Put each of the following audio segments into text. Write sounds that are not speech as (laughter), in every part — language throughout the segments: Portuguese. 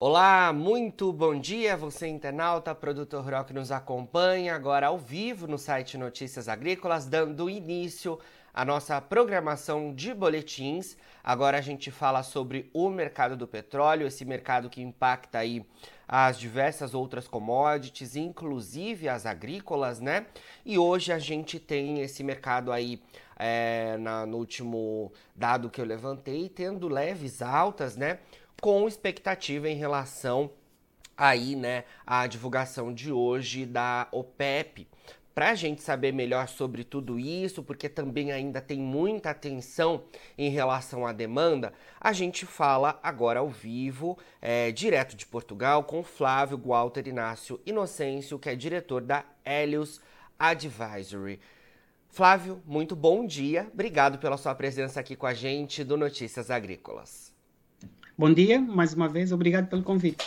Olá, muito bom dia, você internauta, produtor rural que nos acompanha agora ao vivo no site Notícias Agrícolas, dando início à nossa programação de boletins. Agora a gente fala sobre o mercado do petróleo, esse mercado que impacta aí as diversas outras commodities, inclusive as agrícolas, né? E hoje a gente tem esse mercado aí é, na, no último dado que eu levantei, tendo leves altas, né? Com expectativa em relação aí, né, à divulgação de hoje da OPEP. Para a gente saber melhor sobre tudo isso, porque também ainda tem muita atenção em relação à demanda, a gente fala agora ao vivo, é, direto de Portugal, com Flávio Walter Inácio Inocêncio, que é diretor da Helios Advisory. Flávio, muito bom dia. Obrigado pela sua presença aqui com a gente do Notícias Agrícolas. Bom dia, mais uma vez, obrigado pelo convite.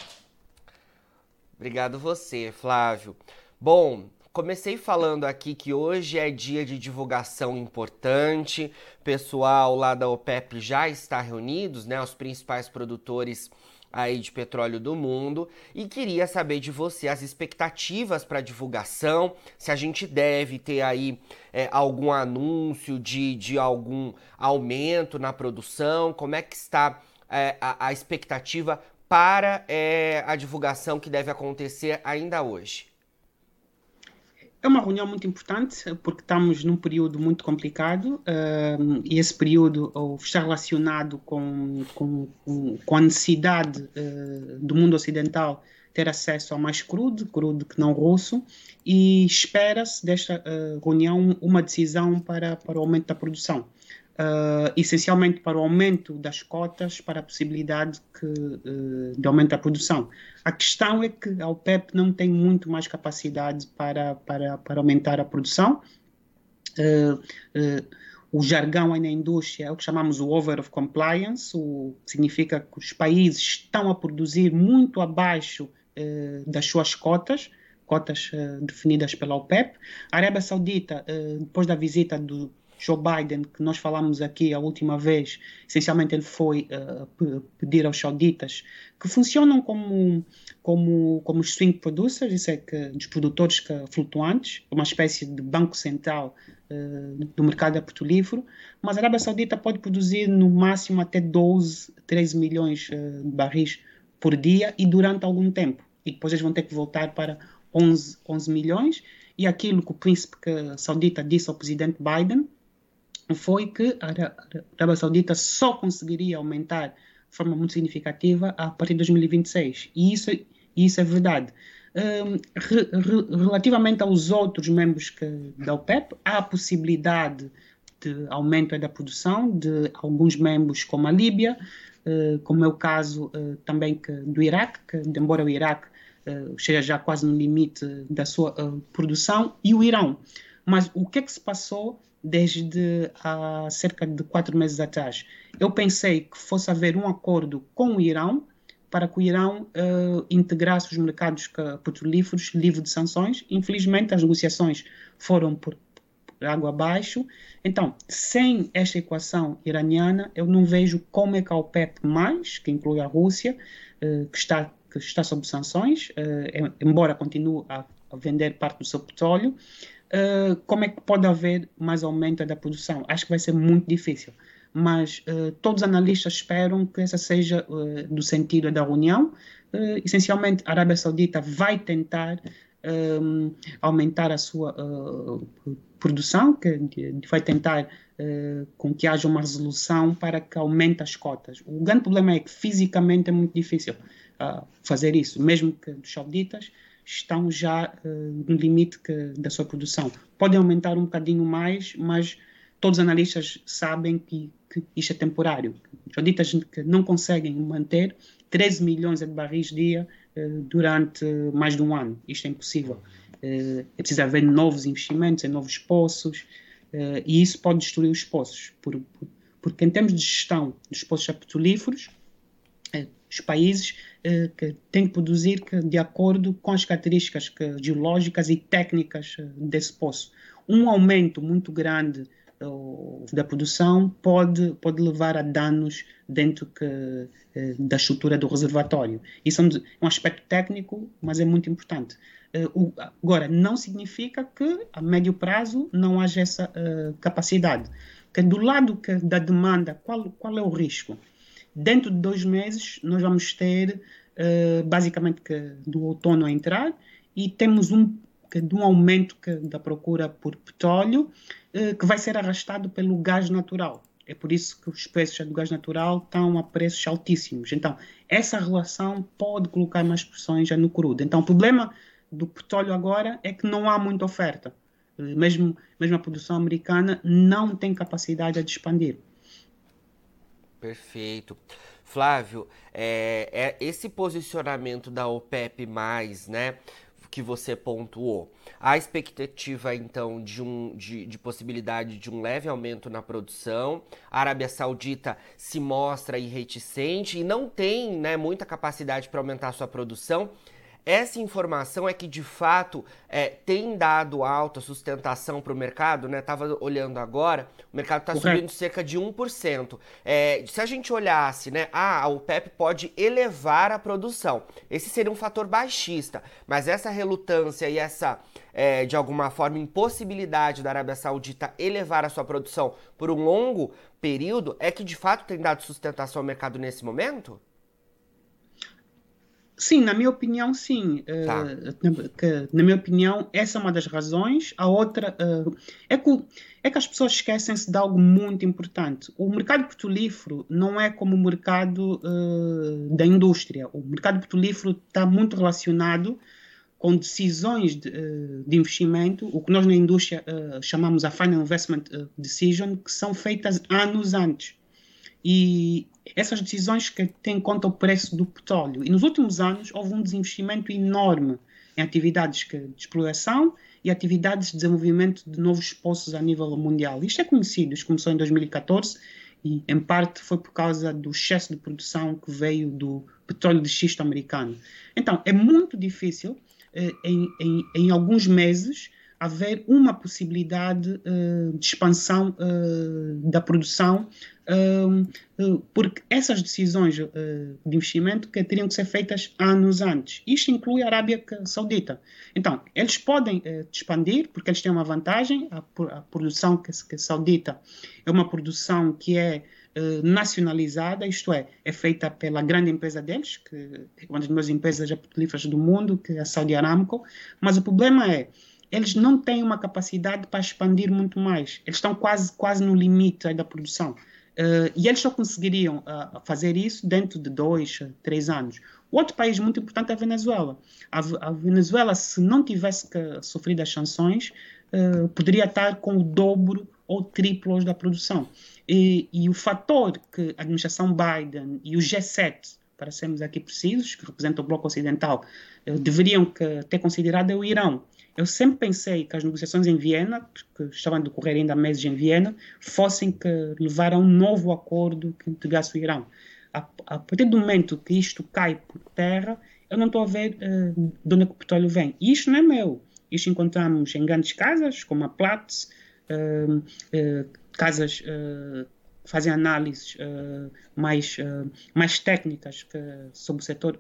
Obrigado você, Flávio. Bom, comecei falando aqui que hoje é dia de divulgação importante. Pessoal lá da OPEP já está reunidos, né? Os principais produtores aí de petróleo do mundo e queria saber de você as expectativas para divulgação, se a gente deve ter aí é, algum anúncio de, de algum aumento na produção, como é que está é, a, a, expectativa para é, a divulgação que deve acontecer ainda hoje? É uma reunião muito importante porque estamos num período muito complicado uh, e esse período está relacionado com, com, com a necessidade uh, do mundo ocidental ter acesso a mais crudo, crudo que não russo, e espera-se desta uh, reunião uma decisão para, para o aumento da produção uh, essencialmente para o aumento das cotas, para a possibilidade que, uh, de aumento da produção. A questão é que a OPEP não tem muito mais capacidade para, para, para aumentar a produção. Uh, o jargão aí na indústria é o que chamamos o over of compliance, o que significa que os países estão a produzir muito abaixo das suas cotas, cotas definidas pela OPEP. A Arábia Saudita, depois da visita do Joe Biden, que nós falamos aqui a última vez, essencialmente ele foi uh, pedir aos sauditas que funcionam como, como, como os swing producers, isso é que, dos produtores que, flutuantes, uma espécie de banco central uh, do mercado petrolífero, mas a Arábia Saudita pode produzir no máximo até 12, 13 milhões uh, de barris por dia e durante algum tempo. E depois eles vão ter que voltar para 11, 11 milhões. E aquilo que o príncipe saudita disse ao presidente Biden, foi que a Arábia Saudita só conseguiria aumentar de forma muito significativa a partir de 2026. E isso, isso é verdade. Um, re, re, relativamente aos outros membros que, da OPEP, há a possibilidade de aumento da produção de alguns membros, como a Líbia, uh, como é o caso uh, também que, do Iraque, que, embora o Iraque uh, esteja já quase no limite da sua produção, e o Irão. Mas o que é que se passou desde há cerca de quatro meses atrás. Eu pensei que fosse haver um acordo com o Irão para que o Irão uh, integrasse os mercados petrolíferos livre de sanções. Infelizmente, as negociações foram por, por água abaixo. Então, sem esta equação iraniana, eu não vejo como é que a OPEP+, que inclui a Rússia, uh, que, está, que está sob sanções, uh, embora continue a, a vender parte do seu petróleo, uh, como é que pode haver mais aumento da produção? Acho que vai ser muito difícil. Mas uh, todos os analistas esperam que essa seja uh, do sentido da União. essencialmente, a Arábia Saudita vai tentar um, aumentar a sua produção, que vai tentar com que haja uma resolução para que aumente as cotas. O grande problema é que fisicamente é muito difícil fazer isso, mesmo que dos sauditas estão já uh, no limite que, da sua produção. Podem aumentar um bocadinho mais, mas todos os analistas sabem que, que isto é temporário. Sauditas que não conseguem manter 13 milhões de barris dia uh, durante mais de um ano. Isto é impossível. Uh, é preciso haver novos investimentos em novos poços e isso pode destruir os poços. Por, por, porque em termos de gestão dos poços petrolíferos, os países que têm que produzir que, de acordo com as características que, geológicas e técnicas eh, desse poço. Um aumento muito grande da produção pode, pode levar a danos dentro que, da estrutura do reservatório. Isso é um aspecto técnico, mas é muito importante. Agora, não significa que a médio prazo não haja essa capacidade. Que do lado da demanda, qual, qual é o risco? Dentro de dois meses, nós vamos ter basicamente que do outono a entrar e temos um, de um aumento que, da procura por petróleo eh, que vai ser arrastado pelo gás natural. É por isso que os preços do gás natural estão a preços altíssimos. Então, essa relação pode colocar mais pressões já no crudo. Então, o problema do petróleo agora é que não há muita oferta. Eh, mesmo, mesmo a produção americana não tem capacidade de expandir. Perfeito. Flávio, é, é esse posicionamento da OPEP+, né, que você pontuou. A expectativa, então, de, um, de, de, possibilidade de um leve aumento na produção. A Arábia Saudita se mostra irreticente e não tem né, muita capacidade para aumentar sua produção. Essa informação é que de fato é, tem dado alta sustentação para o mercado, né? Tava olhando agora, o mercado está subindo cerca de 1%. É, se a gente olhasse, né? Ah, a OPEP pode elevar a produção. Esse seria um fator baixista, mas essa relutância e essa, é, de alguma forma, impossibilidade da Arábia Saudita elevar a sua produção por um longo período é que de fato tem dado sustentação ao mercado nesse momento? Sim, na minha opinião, sim. Tá. Uh, que, na minha opinião, essa é uma das razões. A outra uh, é, que, é que as pessoas esquecem-se de algo muito importante. O mercado petrolífero não é como o mercado uh, da indústria. O mercado petrolífero está muito relacionado com decisões de, de, investimento, o que nós na indústria chamamos a Final Investment Decision, que são feitas anos antes. E essas decisões que têm em conta o preço do petróleo. E nos últimos anos houve um desinvestimento enorme em atividades de exploração e atividades de desenvolvimento de novos poços a nível mundial. Isto é conhecido, isto começou em 2014 e, em parte, foi por causa do excesso de produção que veio do petróleo de xisto americano. Então, é muito difícil, eh, em, em, em alguns meses, haver uma possibilidade uh, de expansão uh, da produção, uh, porque essas decisões de investimento que teriam que ser feitas anos antes. Isto inclui a Arábia Saudita. Então, eles podem expandir, porque eles têm uma vantagem, a, a produção que, que saudita é uma produção que é nacionalizada, isto é, é feita pela grande empresa deles, que é uma das maiores empresas petrolíferas do mundo, que é a Saudi Aramco, mas o problema é eles não têm uma capacidade para expandir muito mais. Eles estão quase, quase no limite da produção. Uh, e eles só conseguiriam uh, fazer isso dentro de dois, três anos. Outro país muito importante é a Venezuela. A, a Venezuela, se não tivesse sofrido as sanções, uh, poderia estar com o dobro ou triplo da produção. E, e, o fator que a administração Biden e o G7, para sermos aqui precisos, que representam o bloco ocidental, deveriam que, ter considerado é o Irão. Eu sempre pensei que as negociações em Viena, que estavam a decorrer ainda há meses em Viena, fossem que levar a um novo acordo que integrasse o Irão. A, a, partir do momento que isto cai por terra, eu não estou a ver uh, de onde é que o petróleo vem. E isto não é meu. Isto encontramos em grandes casas, como a Platts, uh, uh, casas que fazem análises mais, mais técnicas que, sobre o setor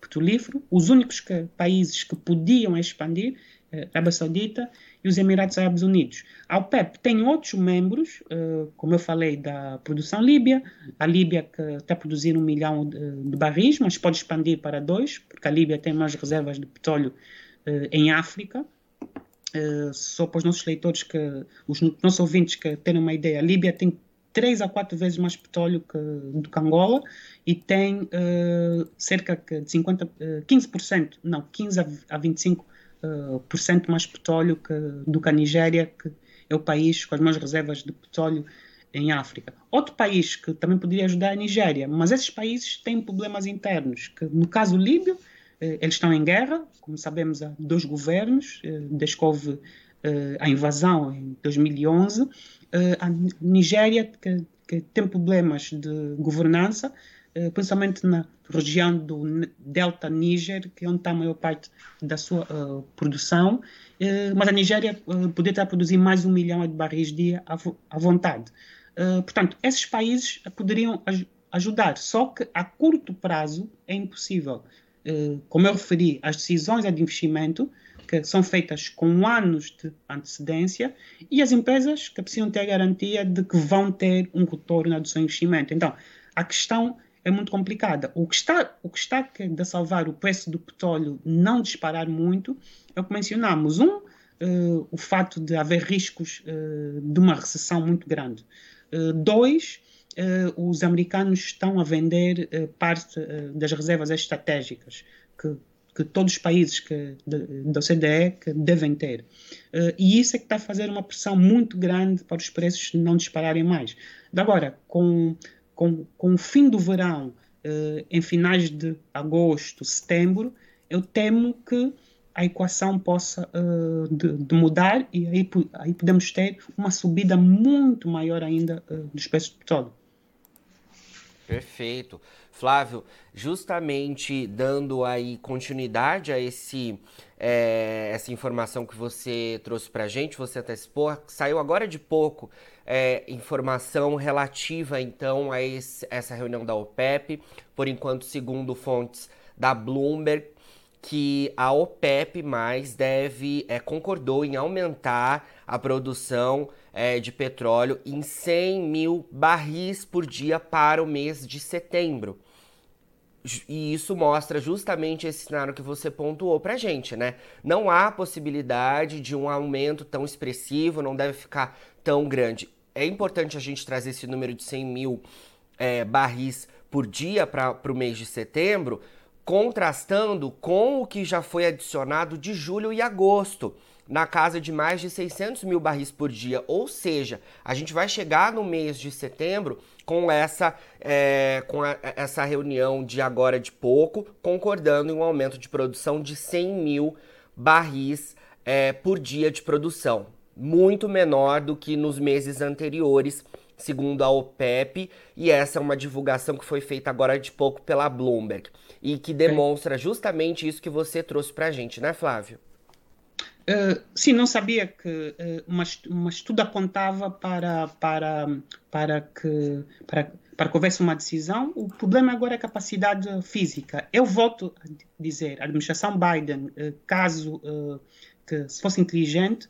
petrolífero. Os únicos que, países que podiam expandir Arábia Saudita e os Emirados Árabes Unidos. A OPEP tem outros membros, uh, como eu falei, da produção líbia, a Líbia que está produzindo um milhão de, de, barris, mas pode expandir para dois, porque a Líbia tem mais reservas de petróleo em África. Só para os nossos leitores, que, os nossos ouvintes que terem uma ideia, a Líbia tem três a quatro vezes mais petróleo que, do que Angola e tem cerca de 50, 15%, não, 15 a 25% uh, por cento mais petróleo que, do que a Nigéria, que é o país com as maiores reservas de petróleo em África. Outro país que também poderia ajudar é a Nigéria, mas esses países têm problemas internos, que no caso líbio, eh, eles estão em guerra, como sabemos há dois governos, eh, desde que houve a invasão em 2011. A Nigéria, que, que tem problemas de governança, principalmente na região do Delta Níger, que é onde está a maior parte da sua uh, produção, mas a Nigéria poderia estar a produzir mais um milhão de barris dia à, à vontade. portanto, esses países poderiam aj ajudar, só que a curto prazo é impossível. como eu referi, as decisões de investimento que são feitas com anos de antecedência e as empresas que precisam ter a garantia de que vão ter um retorno do seu investimento. Então, a questão é muito complicada. O que está, o que está de salvar o preço do petróleo não disparar muito é o que mencionamos. Um, uh, o fato de haver riscos uh, de uma recessão muito grande. Uh, dois, os americanos estão a vender parte das reservas estratégicas que que todos os países que, da OCDE que devem ter. E isso é que está a fazer uma pressão muito grande para os preços não dispararem mais. Agora, com, com, com o fim do verão, uh, em finais de agosto, setembro, eu temo que a equação possa uh, de, de mudar e aí, aí podemos ter uma subida muito maior ainda dos preços do petróleo. Perfeito. Flávio, justamente dando aí continuidade a esse, é, essa informação que você trouxe para a gente, você antecipou, saiu agora de pouco é, informação relativa então a esse, essa reunião da OPEP, por enquanto segundo fontes da Bloomberg, que a OPEP mais deve é, concordou em aumentar a produção é, de petróleo em 100 mil barris por dia para o mês de setembro. E isso mostra justamente esse cenário que você pontuou pra gente, né? Não há possibilidade de um aumento tão expressivo, não deve ficar tão grande. É importante a gente trazer esse número de 100 mil é, barris por dia para o mês de setembro, contrastando com o que já foi adicionado de julho e agosto na casa de mais de 600 mil barris por dia. Ou seja, a gente vai chegar no mês de setembro com essa, é, com a, essa reunião de agora de pouco, concordando em um aumento de produção de 100 mil barris é, por dia de produção. Muito menor do que nos meses anteriores, segundo a OPEP, e essa é uma divulgação que foi feita agora de pouco pela Bloomberg e que demonstra justamente isso que você trouxe para a gente, né, Flávio? Uh, sim, não sabia que uh, uma, uma estudo apontava para, para, para, que, para, para que houvesse uma decisão. O problema agora é a capacidade física. Eu volto a dizer, a administração Biden, uh, caso que se fosse inteligente,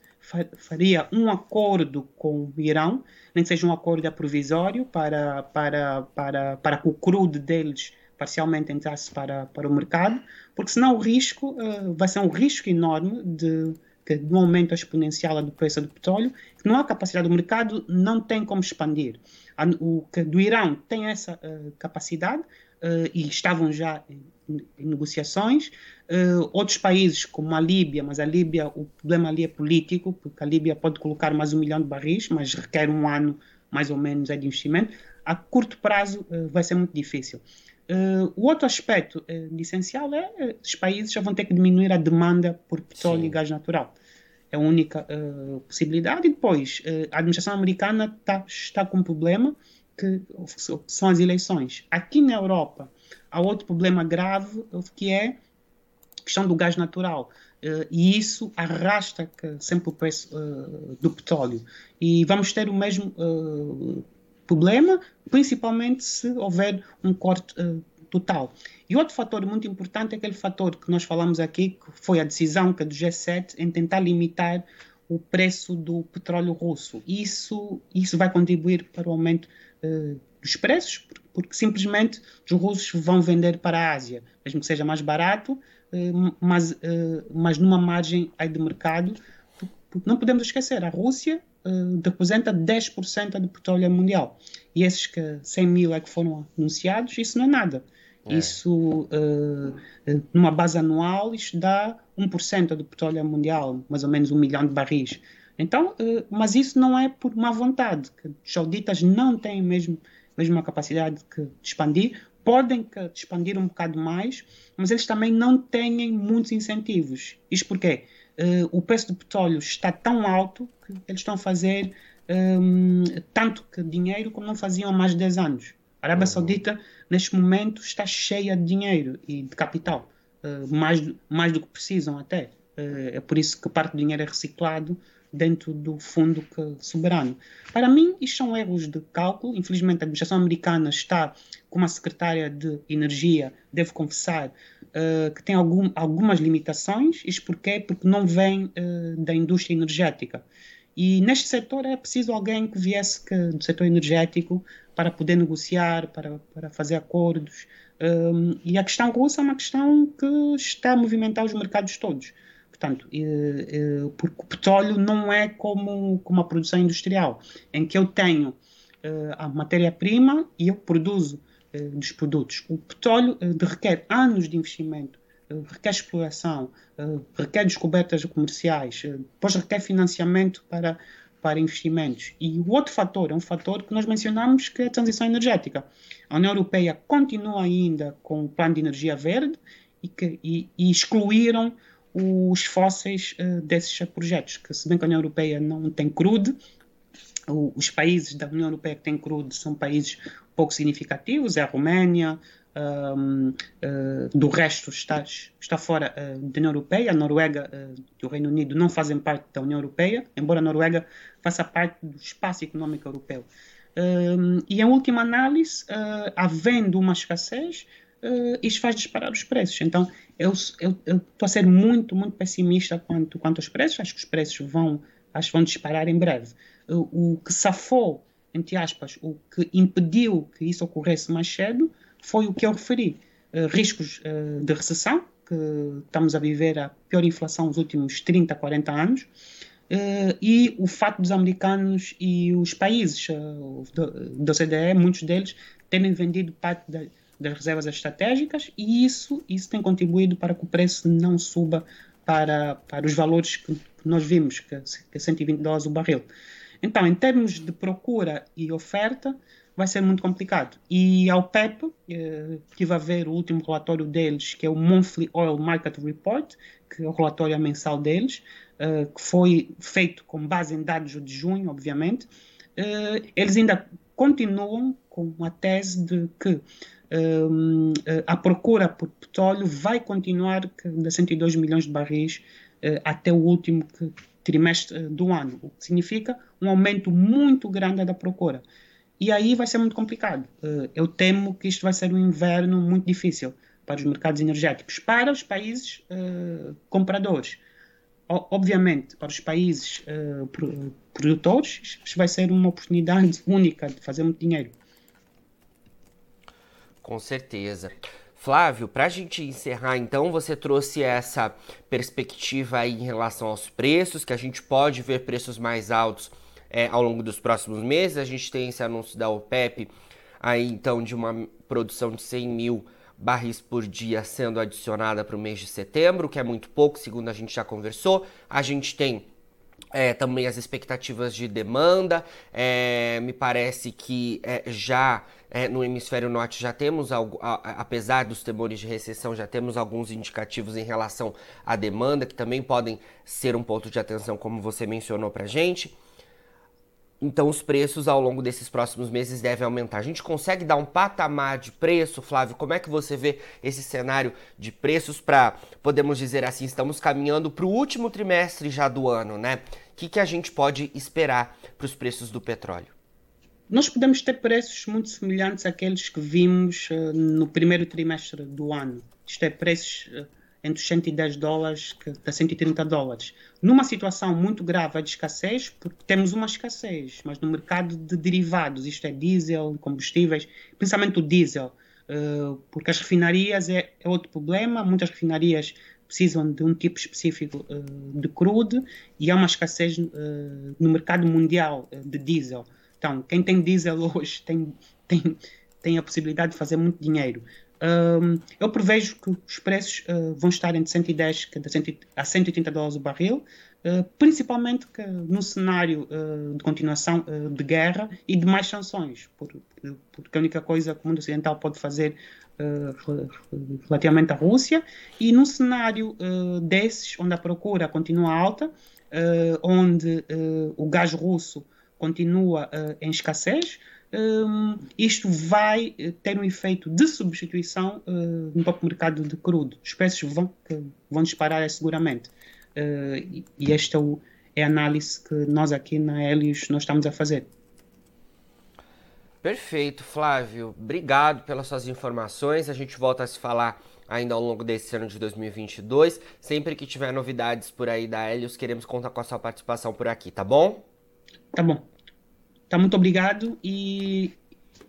faria um acordo com o Irão, nem que seja um acordo provisório para, para, para, para que o crudo deles parcialmente entrasse para, para o mercado, porque senão o risco vai ser um risco enorme de que no aumento exponencial do preço do petróleo, que não há capacidade do mercado, não tem como expandir. O que do Irão tem essa uh, capacidade uh, e estavam já em, em negociações. Uh, outros países, como a Líbia, mas a Líbia, o problema ali é político, porque a Líbia pode colocar mais um milhão de barris, mas requer um ano mais ou menos de investimento. A curto prazo vai ser muito difícil. Uh, o outro aspecto uh, essencial é uh, os países já vão ter que diminuir a demanda por petróleo Sim. e gás natural. É a única uh, possibilidade. E depois, a administração americana tá, está com um problema que são as eleições. Aqui na Europa há outro problema grave que é a questão do gás natural. e isso arrasta sempre o preço do petróleo. E vamos ter o mesmo problema, principalmente se houver um corte uh, total. E outro fator muito importante é aquele fator que nós falamos aqui, que foi a decisão que é do G7 em tentar limitar o preço do petróleo russo. Isso, isso vai contribuir para o aumento uh, dos preços, porque simplesmente os russos vão vender para a Ásia, mesmo que seja mais barato, uh, mas, mas numa margem aí de mercado. Porque não podemos esquecer, a Rússia uh, representa 10% do petróleo mundial. E esses que 100 mil é que foram anunciados, isso não é nada. É. Isso, uh, numa base anual, isto dá 1% do petróleo mundial, mais ou menos um milhão de barris. Então, uh, mas isso não é por má vontade, que os sauditas não têm mesmo, mesmo a capacidade de expandir, podem expandir um bocado mais, mas eles também não têm muitos incentivos. Isto porquê? uh, o preço do petróleo está tão alto que eles estão a fazer um, tanto que dinheiro como não faziam há mais de 10 anos. A Arábia uhum. Saudita, neste momento, está cheia de dinheiro e de capital, uh, mais, mais do que precisam até. Uh, é por isso que parte do dinheiro é reciclado dentro do fundo soberano. Para mim, isto são erros de cálculo. Infelizmente, a administração americana está com uma secretária de energia, devo confessar, uh, que tem algum, algumas limitações. Isto porquê? Porque não vem uh, da indústria energética. E neste setor é preciso alguém que viesse que, do setor energético para poder negociar, para, para fazer acordos. Um, e a questão russa é uma questão que está a movimentar os mercados todos. Portanto, e, e, porque o petróleo não é como, como a produção industrial, em que eu tenho uh, a matéria-prima e eu produzo dos produtos. O petróleo requer anos de investimento, requer exploração, requer descobertas comerciais, depois requer financiamento para para investimentos. E o outro fator é um fator que nós mencionamos que é a transição energética. A União Europeia continua ainda com o plano de energia verde e, que, e, e excluíram os fósseis uh, desses projetos, que se bem que a União Europeia não tem crude, os países da União Europeia que têm crude são países pouco significativos, é a Roménia, um, uh, eh, do resto está, está fora uh, da União Europeia. A Noruega uh, e o Reino Unido não fazem parte da União Europeia, embora a Noruega faça parte do espaço econômico europeu. Um, e, em última análise, havendo uma escassez, isso faz disparar os preços. Então, eu estou a ser muito, muito pessimista quanto, quanto aos preços. Acho que os preços vão, acho vão disparar em breve. O, o que safou, entre aspas, o que impediu que isso ocorresse mais cedo foi o que eu referi. Uh, riscos uh, de recessão, que estamos a viver a pior inflação dos últimos 30, 40 anos, uh, e o fato dos americanos e os países da OCDE, muitos deles, terem vendido parte da, das reservas estratégicas, e isso, isso tem contribuído para que o preço não suba para, para os valores que, nós vimos, que, é 120 dólares o barril. Então, em termos de procura e oferta, vai ser muito complicado. E ao PEP, eh, tive a ver o último relatório deles, que é o Monthly Oil Market Report, que é o relatório mensal deles, eh, que foi feito com base em dados de junho, obviamente. Eh, eles ainda continuam com a tese de que eh, a procura por petróleo vai continuar de 102 milhões de barris eh, até o último trimestre do ano, o que significa um aumento muito grande da procura. E aí vai ser muito complicado. Eh, eu temo que isto vai ser um inverno muito difícil para os mercados energéticos, para os países compradores. Obviamente, para os países produtores, isto vai ser uma oportunidade (laughs) única de fazer muito dinheiro. Com certeza. Flávio, para a gente encerrar, então, você trouxe essa perspectiva aí em relação aos preços, que a gente pode ver preços mais altos é, ao longo dos próximos meses. A gente tem esse anúncio da OPEP aí então de uma produção de 100 mil barris por dia sendo adicionada para o mês de setembro, que é muito pouco, segundo a gente já conversou. A gente tem é, também as expectativas de demanda. É, me parece que é, já é, no hemisfério norte já temos, algo, a, apesar dos temores de recessão, já temos alguns indicativos em relação à demanda, que também podem ser um ponto de atenção, como você mencionou para gente. Então os preços ao longo desses próximos meses devem aumentar. A gente consegue dar um patamar de preço, Flávio? Como é que você vê esse cenário de preços para, podemos dizer assim, estamos caminhando para o último trimestre já do ano, né? O que, que a gente pode esperar para os preços do petróleo? Nós podemos ter preços muito semelhantes àqueles que vimos uh, no primeiro trimestre do ano. Isto é, preços uh, entre 110 dólares a 130 dólares. Numa situação muito grave de escassez, porque temos uma escassez, mas no mercado de derivados, isto é diesel, combustíveis, principalmente o diesel, uh, porque as refinarias é, é, outro problema, muitas refinarias precisam de um tipo específico uh, de crude e há uma escassez uh, no mercado mundial de diesel. Então, quem tem diesel (laughs) hoje tem, tem, tem a possibilidade de fazer muito dinheiro. Eu prevejo que os preços uh, vão estar entre 110 a 180 dólares o barril, uh, principalmente que, no cenário uh, de continuação de guerra e de mais sanções, por, porque a única coisa que o mundo ocidental pode fazer relativamente à Rússia, e num cenário desses, onde a procura continua alta, onde o gás russo continua em escassez, um, isto vai ter um efeito de substituição uh, no próprio mercado de crudo. Os preços vão, vão disparar seguramente. Uh, e esta é, é, a análise que nós aqui na Helios nós estamos a fazer. Perfeito, Flávio. Obrigado pelas suas informações. A gente volta a se falar ainda ao longo desse ano de 2022. Sempre que tiver novidades por aí da Helios, queremos contar com a sua participação por aqui, tá bom? Tá bom. Tá, muito obrigado e,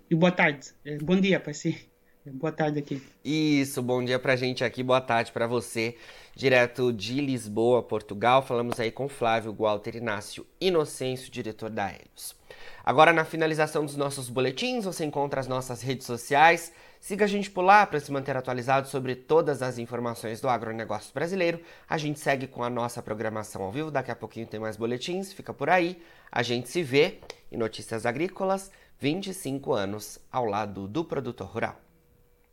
e boa tarde. É, bom dia para si. É, boa tarde aqui. Isso, bom dia pra gente aqui, boa tarde para você. Direto de Lisboa, Portugal, falamos aí com Flávio Walter Inácio Inocêncio, diretor da Helios. Agora, na finalização dos nossos boletins, você encontra as nossas redes sociais. Siga a gente por lá para se manter atualizado sobre todas as informações do agronegócio brasileiro. A gente segue com a nossa programação ao vivo. Daqui a pouquinho tem mais boletins, fica por aí. A gente se vê em Notícias Agrícolas, 25 anos ao lado do produtor rural.